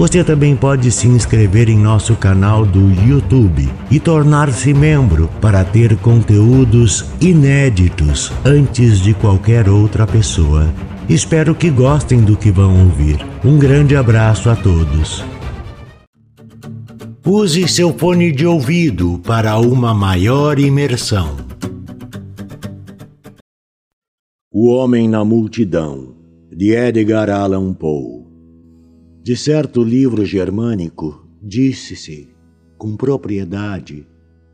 Você também pode se inscrever em nosso canal do YouTube e tornar-se membro para ter conteúdos inéditos antes de qualquer outra pessoa. Espero que gostem do que vão ouvir. Um grande abraço a todos. Use seu fone de ouvido para uma maior imersão. O Homem na Multidão, de Edgar Allan Poe. De certo livro germânico, disse-se, com propriedade,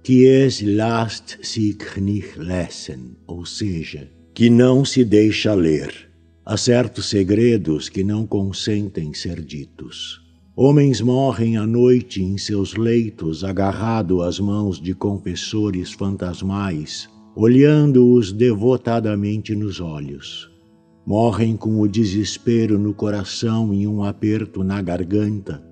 que es last sich nicht lesen, ou seja, que não se deixa ler. Há certos segredos que não consentem ser ditos. Homens morrem à noite em seus leitos, agarrado às mãos de confessores fantasmais, olhando-os devotadamente nos olhos. Morrem com o desespero no coração e um aperto na garganta,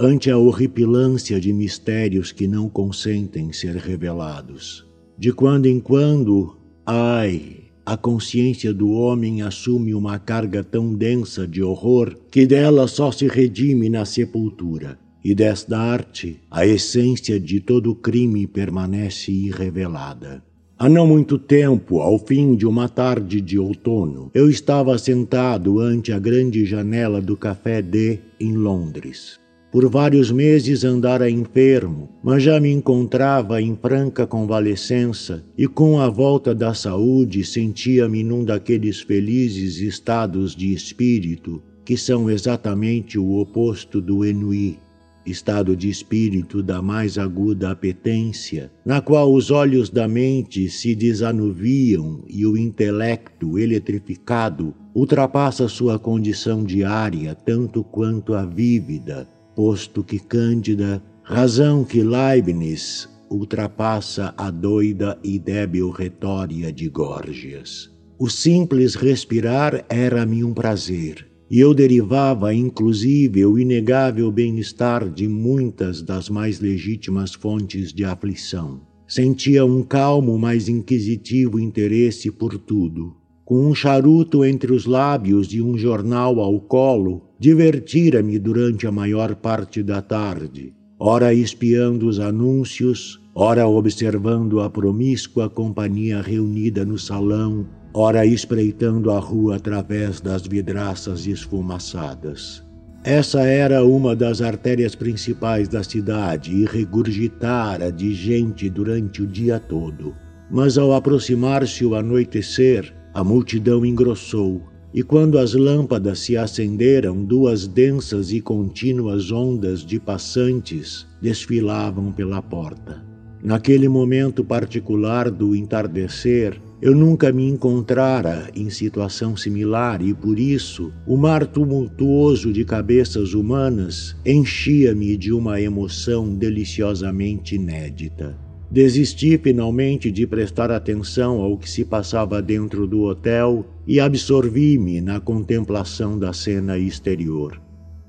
ante a horripilância de mistérios que não consentem ser revelados. De quando em quando, ai, a consciência do homem assume uma carga tão densa de horror que dela só se redime na sepultura. E desta arte, a essência de todo crime permanece irrevelada. Há não muito tempo, ao fim de uma tarde de outono, eu estava sentado ante a grande janela do Café D em Londres. Por vários meses andara enfermo, mas já me encontrava em franca convalescença e com a volta da saúde sentia-me num daqueles felizes estados de espírito que são exatamente o oposto do ennui estado de espírito da mais aguda apetência, na qual os olhos da mente se desanuviam e o intelecto eletrificado ultrapassa sua condição diária tanto quanto a vívida, posto que Cândida, razão que Leibniz ultrapassa a doida e débil retória de Górgias. O simples respirar era-me um prazer, e eu derivava, inclusive, o inegável bem-estar de muitas das mais legítimas fontes de aflição. Sentia um calmo, mas inquisitivo interesse por tudo. Com um charuto entre os lábios e um jornal ao colo, divertira-me durante a maior parte da tarde, ora espiando os anúncios, ora observando a promíscua companhia reunida no salão ora espreitando a rua através das vidraças esfumaçadas. Essa era uma das artérias principais da cidade e regurgitara de gente durante o dia todo. Mas ao aproximar-se o anoitecer, a multidão engrossou, e quando as lâmpadas se acenderam, duas densas e contínuas ondas de passantes desfilavam pela porta. Naquele momento particular do entardecer, eu nunca me encontrara em situação similar e por isso o mar tumultuoso de cabeças humanas enchia-me de uma emoção deliciosamente inédita. Desisti finalmente de prestar atenção ao que se passava dentro do hotel e absorvi-me na contemplação da cena exterior.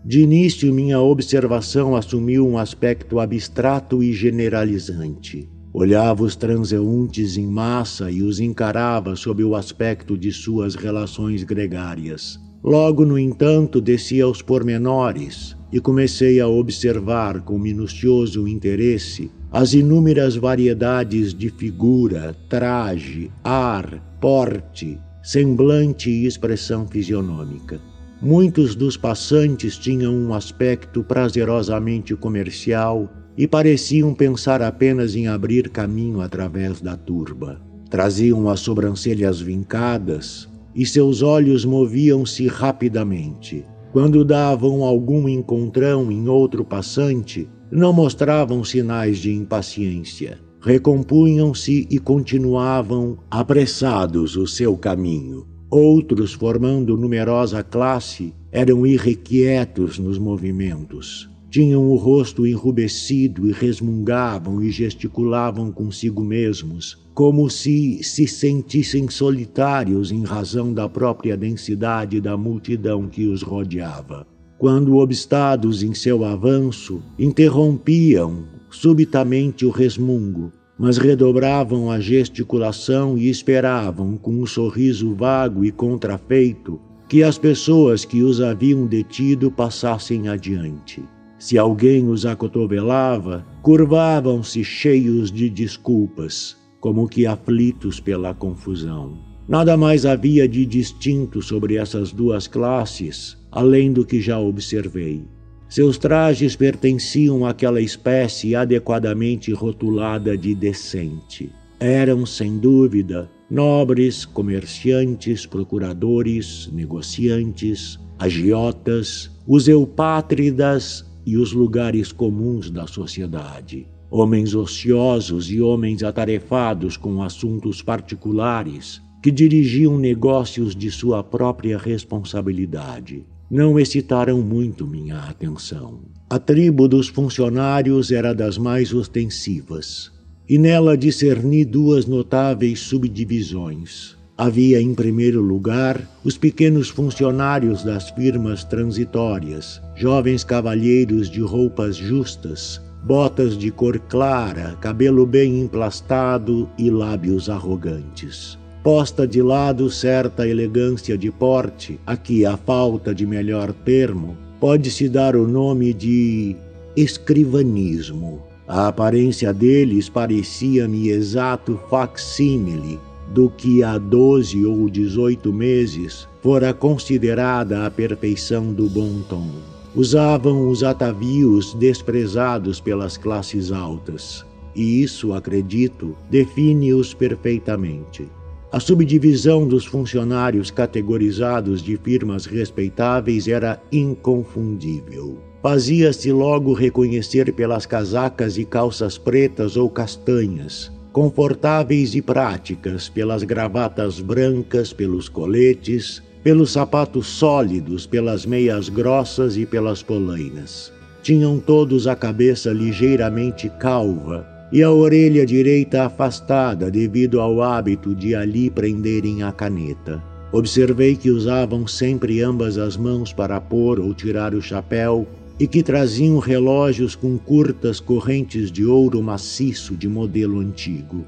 De início, minha observação assumiu um aspecto abstrato e generalizante. Olhava os transeuntes em massa e os encarava sob o aspecto de suas relações gregárias. Logo, no entanto, desci aos pormenores e comecei a observar com minucioso interesse as inúmeras variedades de figura, traje, ar, porte, semblante e expressão fisionômica. Muitos dos passantes tinham um aspecto prazerosamente comercial e pareciam pensar apenas em abrir caminho através da turba. Traziam as sobrancelhas vincadas e seus olhos moviam-se rapidamente. Quando davam algum encontrão em outro passante, não mostravam sinais de impaciência. Recompunham-se e continuavam apressados o seu caminho. Outros, formando numerosa classe, eram irrequietos nos movimentos. Tinham o rosto enrubescido e resmungavam e gesticulavam consigo mesmos, como se se sentissem solitários em razão da própria densidade da multidão que os rodeava. Quando obstados em seu avanço, interrompiam subitamente o resmungo, mas redobravam a gesticulação e esperavam, com um sorriso vago e contrafeito, que as pessoas que os haviam detido passassem adiante. Se alguém os acotovelava, curvavam-se cheios de desculpas, como que aflitos pela confusão. Nada mais havia de distinto sobre essas duas classes, além do que já observei. Seus trajes pertenciam àquela espécie adequadamente rotulada de decente. Eram, sem dúvida, nobres, comerciantes, procuradores, negociantes, agiotas, os eupátridas e os lugares comuns da sociedade. Homens ociosos e homens atarefados com assuntos particulares que dirigiam negócios de sua própria responsabilidade. Não excitaram muito minha atenção. A tribo dos funcionários era das mais ostensivas, e nela discerni duas notáveis subdivisões. Havia, em primeiro lugar, os pequenos funcionários das firmas transitórias, jovens cavalheiros de roupas justas, botas de cor clara, cabelo bem emplastado e lábios arrogantes. Posta de lado certa elegância de porte, a que, a falta de melhor termo, pode-se dar o nome de escrivanismo. A aparência deles parecia-me exato facsímile do que há doze ou dezoito meses fora considerada a perfeição do bom tom. Usavam os atavios desprezados pelas classes altas, e isso, acredito, define-os perfeitamente. A subdivisão dos funcionários categorizados de firmas respeitáveis era inconfundível. Fazia-se logo reconhecer pelas casacas e calças pretas ou castanhas, confortáveis e práticas, pelas gravatas brancas, pelos coletes, pelos sapatos sólidos, pelas meias grossas e pelas polainas. Tinham todos a cabeça ligeiramente calva e a orelha direita afastada devido ao hábito de ali prenderem a caneta. Observei que usavam sempre ambas as mãos para pôr ou tirar o chapéu e que traziam relógios com curtas correntes de ouro maciço de modelo antigo.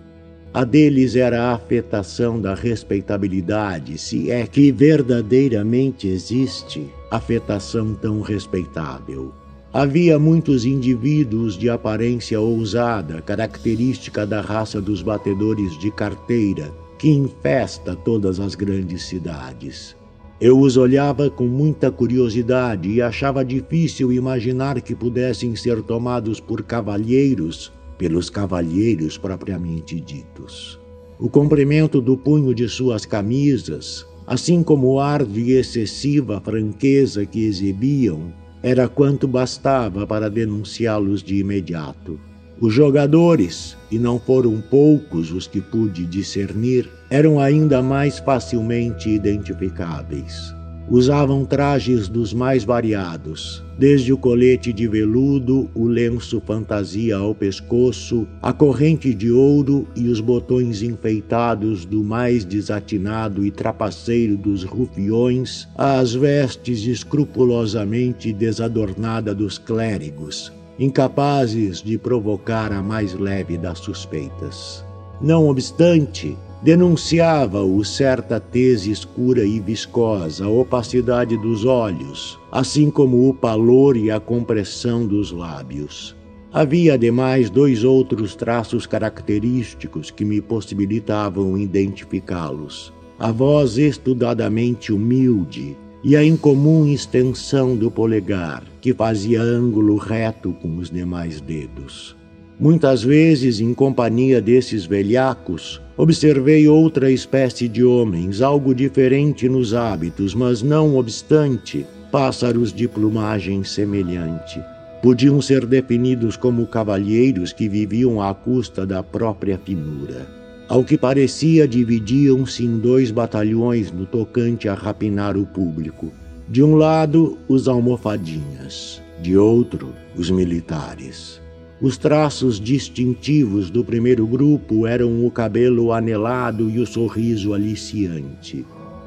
A deles era a afetação da respeitabilidade, se é que verdadeiramente existe afetação tão respeitável. Havia muitos indivíduos de aparência ousada, característica da raça dos batedores de carteira, que infesta todas as grandes cidades. Eu os olhava com muita curiosidade e achava difícil imaginar que pudessem ser tomados por cavalheiros pelos cavalheiros propriamente ditos. O comprimento do punho de suas camisas, assim como o ar de excessiva franqueza que exibiam, era quanto bastava para denunciá-los de imediato. Os jogadores, e não foram poucos os que pude discernir, eram ainda mais facilmente identificáveis. Usavam trajes dos mais variados, desde o colete de veludo, o lenço fantasia ao pescoço, a corrente de ouro e os botões enfeitados do mais desatinado e trapaceiro dos rufiões, às vestes escrupulosamente desadornada dos clérigos, incapazes de provocar a mais leve das suspeitas. Não obstante, denunciava-o certa tese escura e viscosa, a opacidade dos olhos, assim como o palor e a compressão dos lábios. Havia, ademais, dois outros traços característicos que me possibilitavam identificá-los. A voz estudadamente humilde e a incomum extensão do polegar, que fazia ângulo reto com os demais dedos. Muitas vezes, em companhia desses velhacos, observei outra espécie de homens, algo diferente nos hábitos, mas não obstante, pássaros de plumagem semelhante. Podiam ser definidos como cavalheiros que viviam à custa da própria finura. Ao que parecia, dividiam-se em dois batalhões no tocante a rapinar o público. De um lado, os almofadinhas, de outro, os militares. Os traços distintivos do primeiro grupo eram o cabelo anelado e o sorriso aliciante.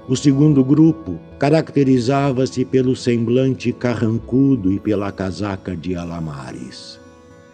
O segundo grupo caracterizava-se pelo semblante carrancudo e pela casaca de alamares.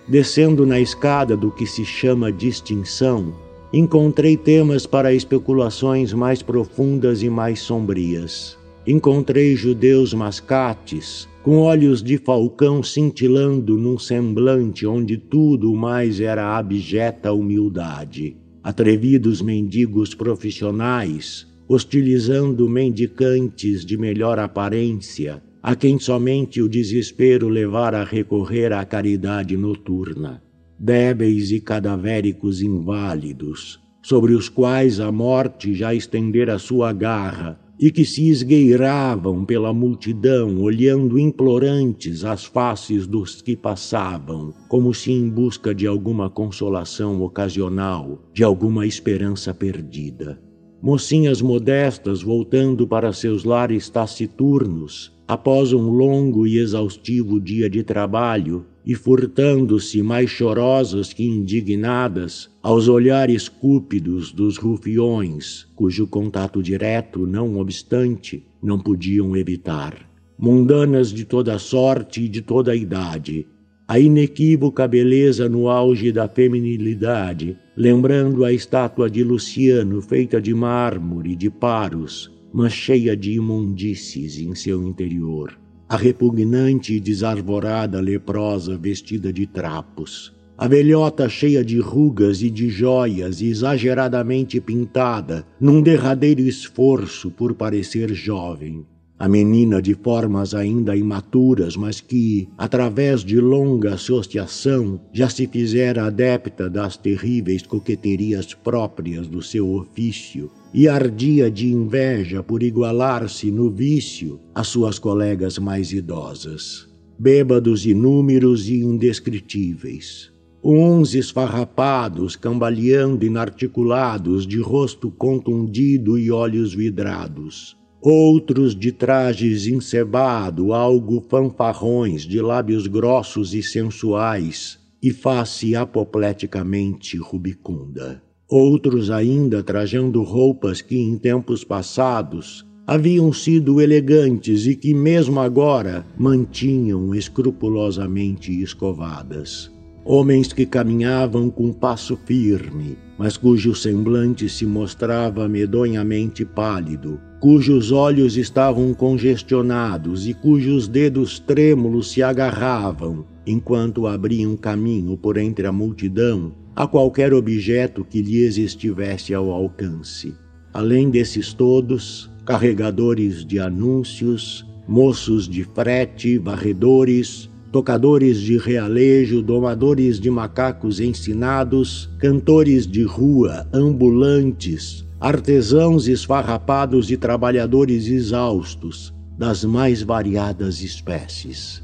Descendo na escada do que se chama distinção, encontrei temas para especulações mais profundas e mais sombrias. Encontrei judeus mascates, com olhos de falcão cintilando num semblante onde tudo mais era abjeta humildade. Atrevidos mendigos profissionais, hostilizando mendicantes de melhor aparência, a quem somente o desespero levara a recorrer à caridade noturna. Débeis e cadavéricos inválidos, sobre os quais a morte já estendera sua garra, e que se esgueiravam pela multidão, olhando implorantes as faces dos que passavam, como se em busca de alguma consolação ocasional, de alguma esperança perdida. Mocinhas modestas voltando para seus lares taciturnos após um longo e exaustivo dia de trabalho e furtando-se mais chorosas que indignadas aos olhares cúpidos dos rufiões, cujo contato direto, não obstante, não podiam evitar. Mundanas de toda sorte e de toda idade, a inequívoca beleza no auge da feminilidade, lembrando a estátua de Luciano feita de mármore, de paros, mas cheia de imundícies em seu interior. A repugnante e desarvorada leprosa vestida de trapos. A velhota cheia de rugas e de joias exageradamente pintada, num derradeiro esforço por parecer jovem a menina de formas ainda imaturas, mas que, através de longa associação, já se fizera adepta das terríveis coqueterias próprias do seu ofício e ardia de inveja por igualar-se no vício às suas colegas mais idosas. Bêbados inúmeros e indescritíveis, uns esfarrapados, cambaleando inarticulados, de rosto contundido e olhos vidrados, outros de trajes encebado, algo fanfarrões, de lábios grossos e sensuais, e face apopleticamente rubicunda. Outros ainda trajando roupas que em tempos passados haviam sido elegantes e que mesmo agora mantinham escrupulosamente escovadas. Homens que caminhavam com passo firme, mas cujo semblante se mostrava medonhamente pálido, cujos olhos estavam congestionados e cujos dedos trêmulos se agarravam enquanto abriam caminho por entre a multidão a qualquer objeto que lhes estivesse ao alcance. Além desses todos, carregadores de anúncios, moços de frete, varredores, tocadores de realejo, domadores de macacos ensinados, cantores de rua, ambulantes, artesãos esfarrapados e trabalhadores exaustos das mais variadas espécies.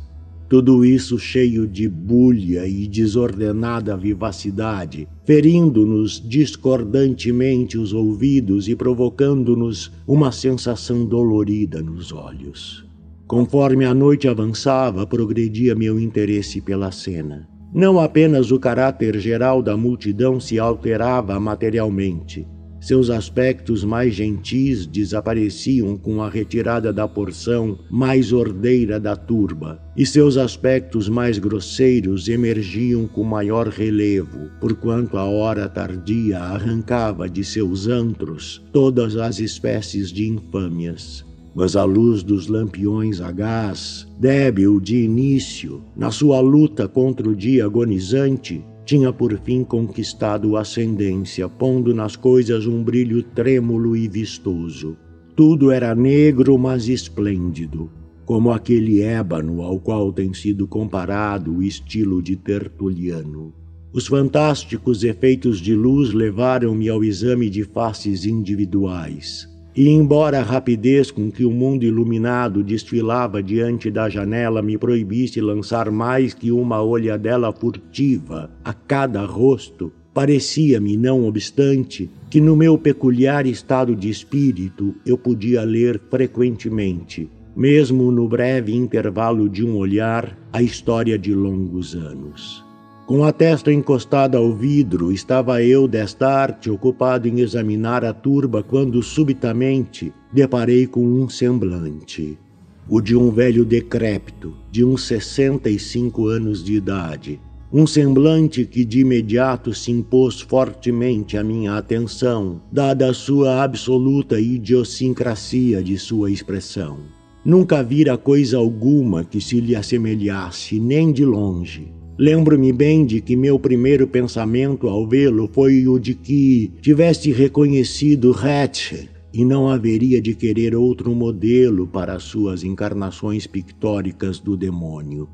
Tudo isso cheio de bulha e desordenada vivacidade, ferindo-nos discordantemente os ouvidos e provocando-nos uma sensação dolorida nos olhos. Conforme a noite avançava, progredia meu interesse pela cena. Não apenas o caráter geral da multidão se alterava materialmente, seus aspectos mais gentis desapareciam com a retirada da porção mais ordeira da turba, e seus aspectos mais grosseiros emergiam com maior relevo, porquanto a hora tardia arrancava de seus antros todas as espécies de infâmias. Mas a luz dos lampiões a gás, débil de início, na sua luta contra o dia agonizante, tinha por fim conquistado ascendência, pondo nas coisas um brilho trêmulo e vistoso. Tudo era negro, mas esplêndido, como aquele ébano ao qual tem sido comparado o estilo de Tertuliano. Os fantásticos efeitos de luz levaram-me ao exame de faces individuais. E embora a rapidez com que o mundo iluminado desfilava diante da janela me proibisse lançar mais que uma olhadela furtiva a cada rosto, parecia-me, não obstante, que no meu peculiar estado de espírito eu podia ler frequentemente, mesmo no breve intervalo de um olhar, a história de longos anos. Com a testa encostada ao vidro, estava eu desta arte ocupado em examinar a turba quando subitamente deparei com um semblante, o de um velho decrépito, de uns 65 anos de idade. Um semblante que de imediato se impôs fortemente à minha atenção, dada a sua absoluta idiosincrasia de sua expressão. Nunca vira coisa alguma que se lhe assemelhasse, nem de longe. Lembro-me bem de que meu primeiro pensamento ao vê-lo foi o de que tivesse reconhecido Hatcher e não haveria de querer outro modelo para suas encarnações pictóricas do demônio.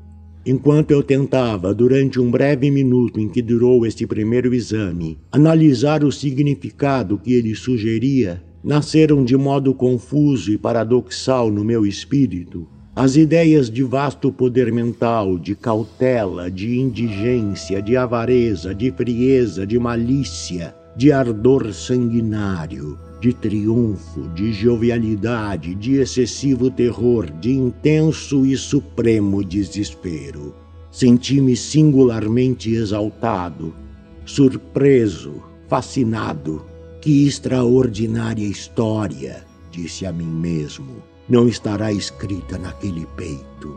Enquanto eu tentava, durante um breve minuto em que durou este primeiro exame, analisar o significado que ele sugeria, nasceram de modo confuso e paradoxal no meu espírito as ideias de vasto poder mental, de cautela, de indigência, de avareza, de frieza, de malícia, de ardor sanguinário, de triunfo, de jovialidade, de excessivo terror, de intenso e supremo desespero. Senti-me singularmente exaltado, surpreso, fascinado. Que extraordinária história, disse a mim mesmo não estará escrita naquele peito.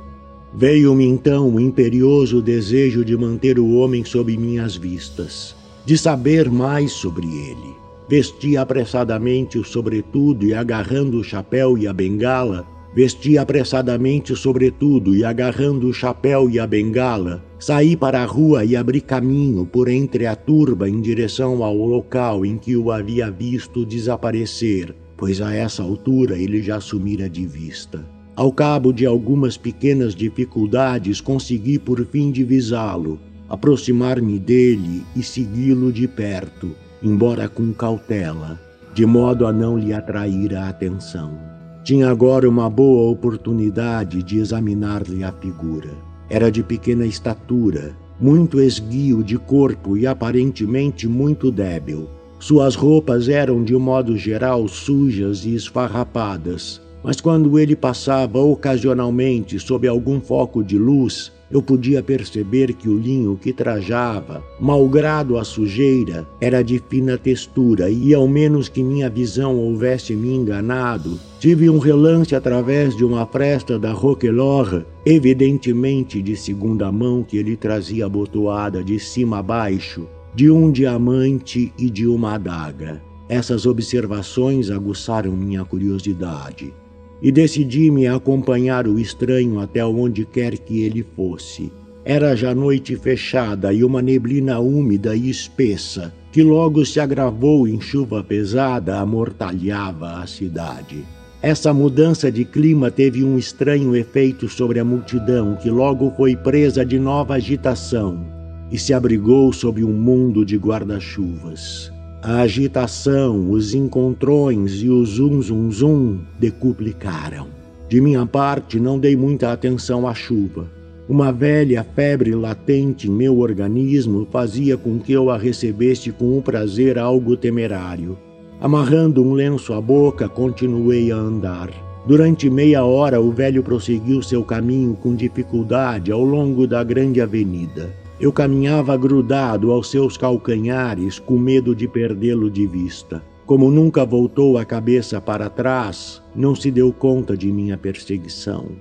Veio-me então o imperioso desejo de manter o homem sob minhas vistas, de saber mais sobre ele. Vesti apressadamente o sobretudo e agarrando o chapéu e a bengala, vesti apressadamente o sobretudo e agarrando o chapéu e a bengala, saí para a rua e abri caminho por entre a turba em direção ao local em que o havia visto desaparecer pois a essa altura ele já sumira de vista. Ao cabo de algumas pequenas dificuldades, consegui por fim divisá-lo, aproximar-me dele e segui-lo de perto, embora com cautela, de modo a não lhe atrair a atenção. Tinha agora uma boa oportunidade de examinar-lhe a figura. Era de pequena estatura, muito esguio de corpo e aparentemente muito débil. Suas roupas eram, de modo geral, sujas e esfarrapadas, mas quando ele passava ocasionalmente sob algum foco de luz, eu podia perceber que o linho que trajava, malgrado a sujeira, era de fina textura e, ao menos que minha visão houvesse me enganado, tive um relance através de uma fresta da Roquelaure, evidentemente de segunda mão que ele trazia abotoada de cima a baixo, de um diamante e de uma adaga. Essas observações aguçaram minha curiosidade e decidi-me acompanhar o estranho até onde quer que ele fosse. Era já noite fechada e uma neblina úmida e espessa, que logo se agravou em chuva pesada, amortalhava a cidade. Essa mudança de clima teve um estranho efeito sobre a multidão, que logo foi presa de nova agitação e se abrigou sob um mundo de guarda-chuvas. A agitação, os encontrões e o zum zum zum decuplicaram. De minha parte, não dei muita atenção à chuva. Uma velha febre latente em meu organismo fazia com que eu a recebesse com um prazer algo temerário. Amarrando um lenço à boca, continuei a andar. Durante meia hora, o velho prosseguiu seu caminho com dificuldade ao longo da grande avenida. Eu caminhava grudado aos seus calcanhares, com medo de perdê-lo de vista. Como nunca voltou a cabeça para trás, não se deu conta de minha perseguição.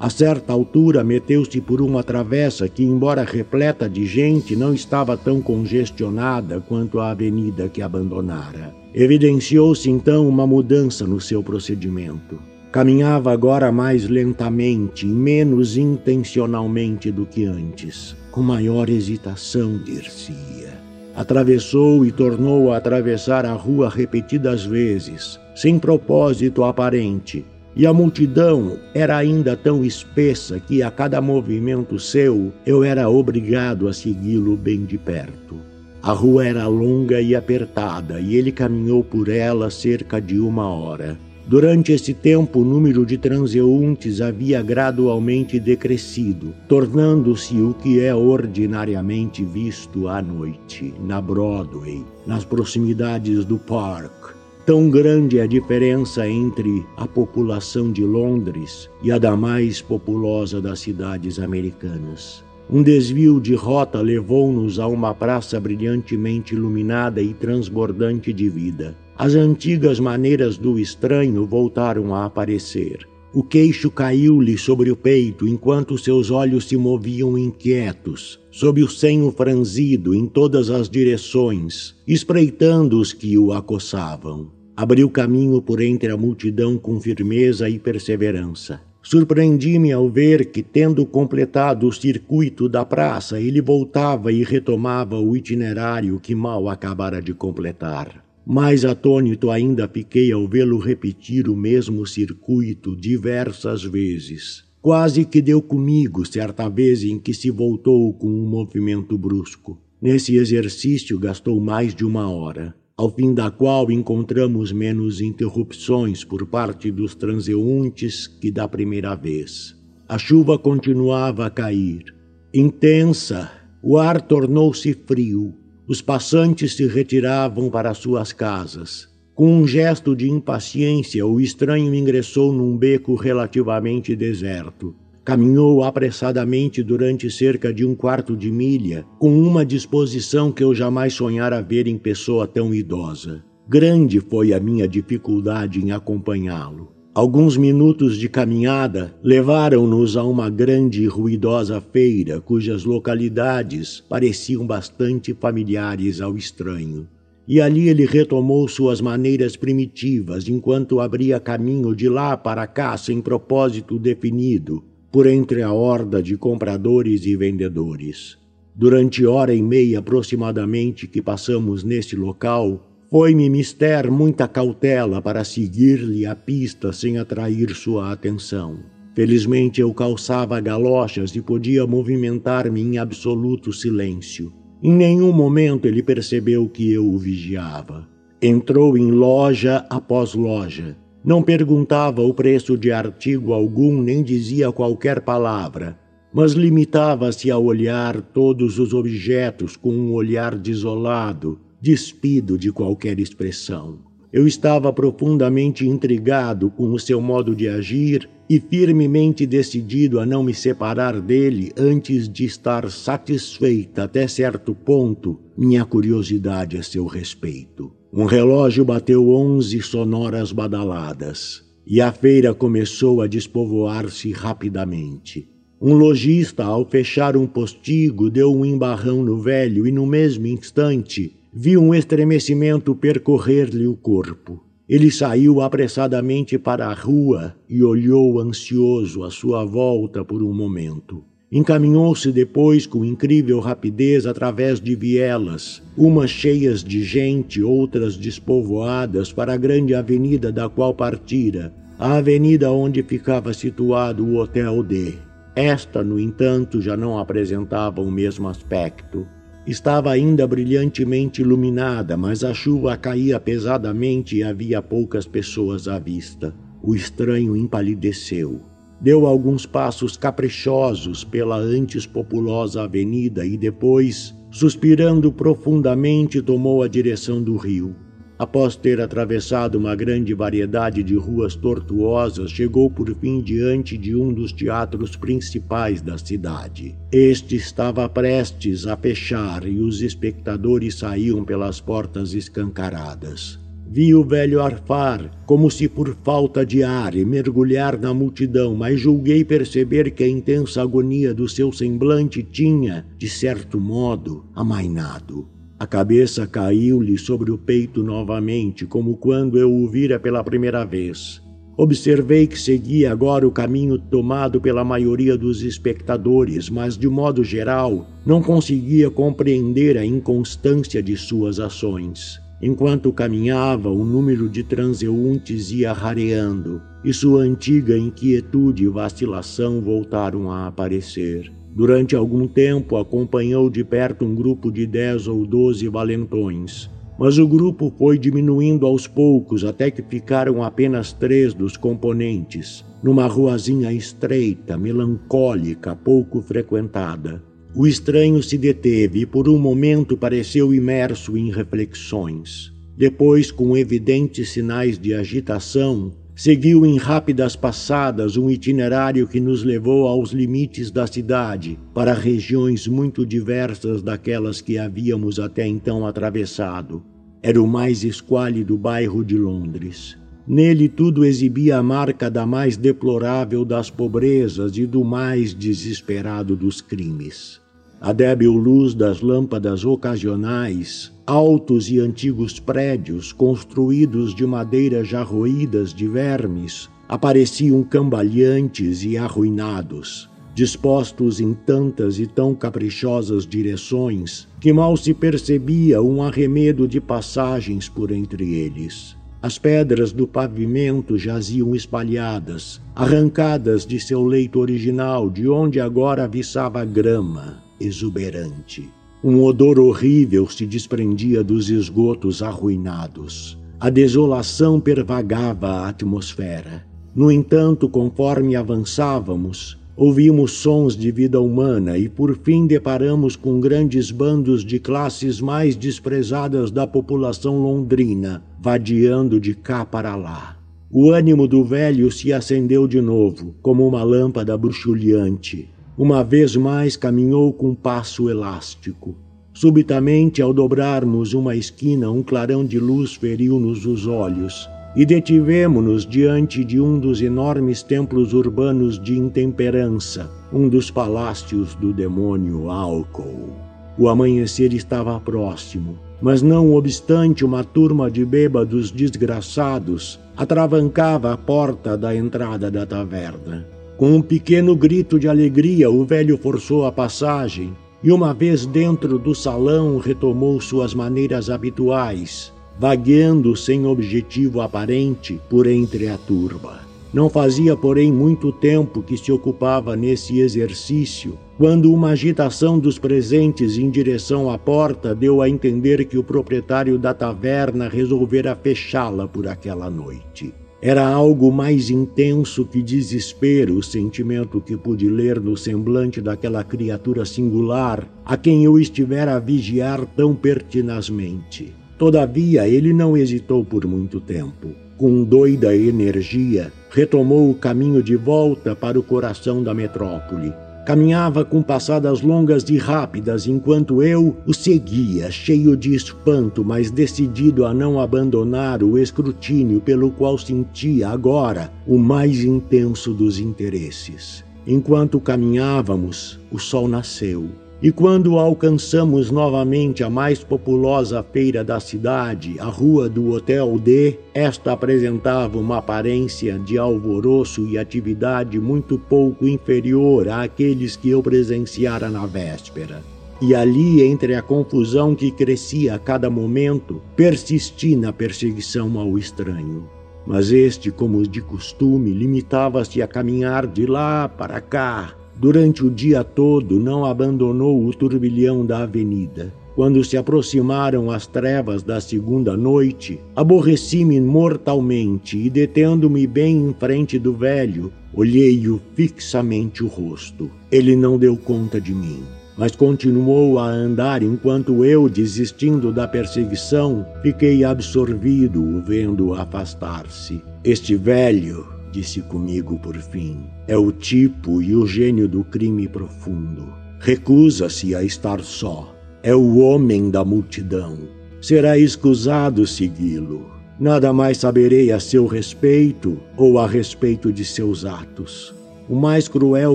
A certa altura, meteu-se por uma travessa que, embora repleta de gente, não estava tão congestionada quanto a avenida que abandonara. Evidenciou-se então uma mudança no seu procedimento. Caminhava agora mais lentamente e menos intencionalmente do que antes com maior hesitação, dir-se-ia. Atravessou e tornou a atravessar a rua repetidas vezes, sem propósito aparente, e a multidão era ainda tão espessa que a cada movimento seu eu era obrigado a segui-lo bem de perto. A rua era longa e apertada e ele caminhou por ela cerca de uma hora. Durante esse tempo, o número de transeuntes havia gradualmente decrescido, tornando-se o que é ordinariamente visto à noite, na Broadway, nas proximidades do Park. Tão grande é a diferença entre a população de Londres e a da mais populosa das cidades americanas. Um desvio de rota levou-nos a uma praça brilhantemente iluminada e transbordante de vida. As antigas maneiras do estranho voltaram a aparecer. O queixo caiu-lhe sobre o peito enquanto seus olhos se moviam inquietos, sob o senho franzido em todas as direções, espreitando os que o acossavam. Abriu caminho por entre a multidão com firmeza e perseverança. Surpreendi-me ao ver que, tendo completado o circuito da praça, ele voltava e retomava o itinerário que mal acabara de completar. Mais atônito ainda fiquei ao vê-lo repetir o mesmo circuito diversas vezes. Quase que deu comigo certa vez em que se voltou com um movimento brusco. Nesse exercício gastou mais de uma hora, ao fim da qual encontramos menos interrupções por parte dos transeuntes que da primeira vez. A chuva continuava a cair. Intensa, o ar tornou-se frio os passantes se retiravam para suas casas. Com um gesto de impaciência, o estranho ingressou num beco relativamente deserto. Caminhou apressadamente durante cerca de um quarto de milha, com uma disposição que eu jamais sonhara ver em pessoa tão idosa. Grande foi a minha dificuldade em acompanhá-lo. Alguns minutos de caminhada levaram-nos a uma grande e ruidosa feira, cujas localidades pareciam bastante familiares ao estranho. E ali ele retomou suas maneiras primitivas, enquanto abria caminho de lá para cá sem propósito definido, por entre a horda de compradores e vendedores. Durante hora e meia aproximadamente que passamos neste local, foi-me mister muita cautela para seguir-lhe a pista sem atrair sua atenção. Felizmente eu calçava galochas e podia movimentar-me em absoluto silêncio. Em nenhum momento ele percebeu que eu o vigiava. Entrou em loja após loja. Não perguntava o preço de artigo algum nem dizia qualquer palavra, mas limitava-se a olhar todos os objetos com um olhar desolado, despido de qualquer expressão. Eu estava profundamente intrigado com o seu modo de agir e firmemente decidido a não me separar dele antes de estar satisfeita até certo ponto minha curiosidade a seu respeito. Um relógio bateu onze sonoras badaladas e a feira começou a despovoar-se rapidamente. Um lojista, ao fechar um postigo, deu um embarrão no velho e, no mesmo instante, viu um estremecimento percorrer-lhe o corpo. Ele saiu apressadamente para a rua e olhou ansioso à sua volta por um momento. Encaminhou-se depois com incrível rapidez através de vielas, umas cheias de gente, outras despovoadas, para a grande avenida da qual partira, a avenida onde ficava situado o Hotel D. Esta, no entanto, já não apresentava o mesmo aspecto. Estava ainda brilhantemente iluminada, mas a chuva caía pesadamente e havia poucas pessoas à vista. O estranho empalideceu. Deu alguns passos caprichosos pela antes populosa avenida e depois, suspirando profundamente, tomou a direção do rio. Após ter atravessado uma grande variedade de ruas tortuosas, chegou por fim diante de um dos teatros principais da cidade. Este estava prestes a fechar e os espectadores saíam pelas portas escancaradas. Vi o velho arfar, como se por falta de ar, mergulhar na multidão, mas julguei perceber que a intensa agonia do seu semblante tinha, de certo modo, amainado. A cabeça caiu-lhe sobre o peito novamente, como quando eu o vira pela primeira vez. Observei que seguia agora o caminho tomado pela maioria dos espectadores, mas, de modo geral, não conseguia compreender a inconstância de suas ações. Enquanto caminhava, o número de transeuntes ia rareando, e sua antiga inquietude e vacilação voltaram a aparecer. Durante algum tempo acompanhou de perto um grupo de dez ou doze valentões, mas o grupo foi diminuindo aos poucos até que ficaram apenas três dos componentes, numa ruazinha estreita, melancólica, pouco frequentada. O estranho se deteve e por um momento pareceu imerso em reflexões. Depois, com evidentes sinais de agitação, seguiu em rápidas passadas um itinerário que nos levou aos limites da cidade, para regiões muito diversas daquelas que havíamos até então atravessado. Era o mais esquálido bairro de Londres. Nele tudo exibia a marca da mais deplorável das pobrezas e do mais desesperado dos crimes. A débil luz das lâmpadas ocasionais, altos e antigos prédios construídos de madeiras já roídas de vermes, apareciam cambaleantes e arruinados, dispostos em tantas e tão caprichosas direções que mal se percebia um arremedo de passagens por entre eles. As pedras do pavimento jaziam espalhadas, arrancadas de seu leito original, de onde agora viçava grama exuberante. Um odor horrível se desprendia dos esgotos arruinados. A desolação pervagava a atmosfera. No entanto, conforme avançávamos, ouvimos sons de vida humana e por fim deparamos com grandes bandos de classes mais desprezadas da população londrina, vadiando de cá para lá. O ânimo do velho se acendeu de novo, como uma lâmpada bruxuleante. Uma vez mais caminhou com passo elástico. Subitamente, ao dobrarmos uma esquina, um clarão de luz feriu-nos os olhos e detivemo-nos diante de um dos enormes templos urbanos de intemperança, um dos palácios do demônio álcool. O amanhecer estava próximo, mas não obstante uma turma de bêbados desgraçados atravancava a porta da entrada da taverna. Com um pequeno grito de alegria, o velho forçou a passagem e, uma vez dentro do salão, retomou suas maneiras habituais, vagueando sem objetivo aparente por entre a turba. Não fazia, porém, muito tempo que se ocupava nesse exercício, quando uma agitação dos presentes em direção à porta deu a entender que o proprietário da taverna resolvera fechá-la por aquela noite. Era algo mais intenso que desespero, o sentimento que pude ler no semblante daquela criatura singular a quem eu estivera a vigiar tão pertinazmente. Todavia, ele não hesitou por muito tempo. Com doida energia, retomou o caminho de volta para o coração da metrópole Caminhava com passadas longas e rápidas enquanto eu o seguia, cheio de espanto, mas decidido a não abandonar o escrutínio pelo qual sentia agora o mais intenso dos interesses. Enquanto caminhávamos, o sol nasceu. E quando alcançamos novamente a mais populosa feira da cidade, a rua do Hotel D, esta apresentava uma aparência de alvoroço e atividade muito pouco inferior àqueles que eu presenciara na véspera. E ali, entre a confusão que crescia a cada momento, persisti na perseguição ao estranho. Mas este, como de costume, limitava-se a caminhar de lá para cá, Durante o dia todo não abandonou o turbilhão da avenida. Quando se aproximaram as trevas da segunda noite, aborreci-me mortalmente e, detendo-me bem em frente do velho, olhei-o fixamente o rosto. Ele não deu conta de mim, mas continuou a andar enquanto eu, desistindo da perseguição, fiquei absorvido vendo-o afastar-se. Este velho disse comigo por fim. É o tipo e o gênio do crime profundo. Recusa-se a estar só. É o homem da multidão. Será escusado segui-lo. Nada mais saberei a seu respeito ou a respeito de seus atos. O mais cruel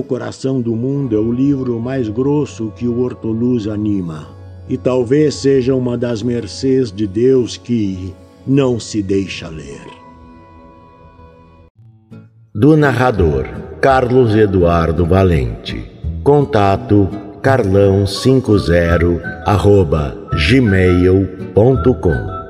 coração do mundo é o livro mais grosso que o Hortoluz anima. E talvez seja uma das mercês de Deus que não se deixa ler do narrador Carlos Eduardo Valente. Contato carlão50 arroba gmail.com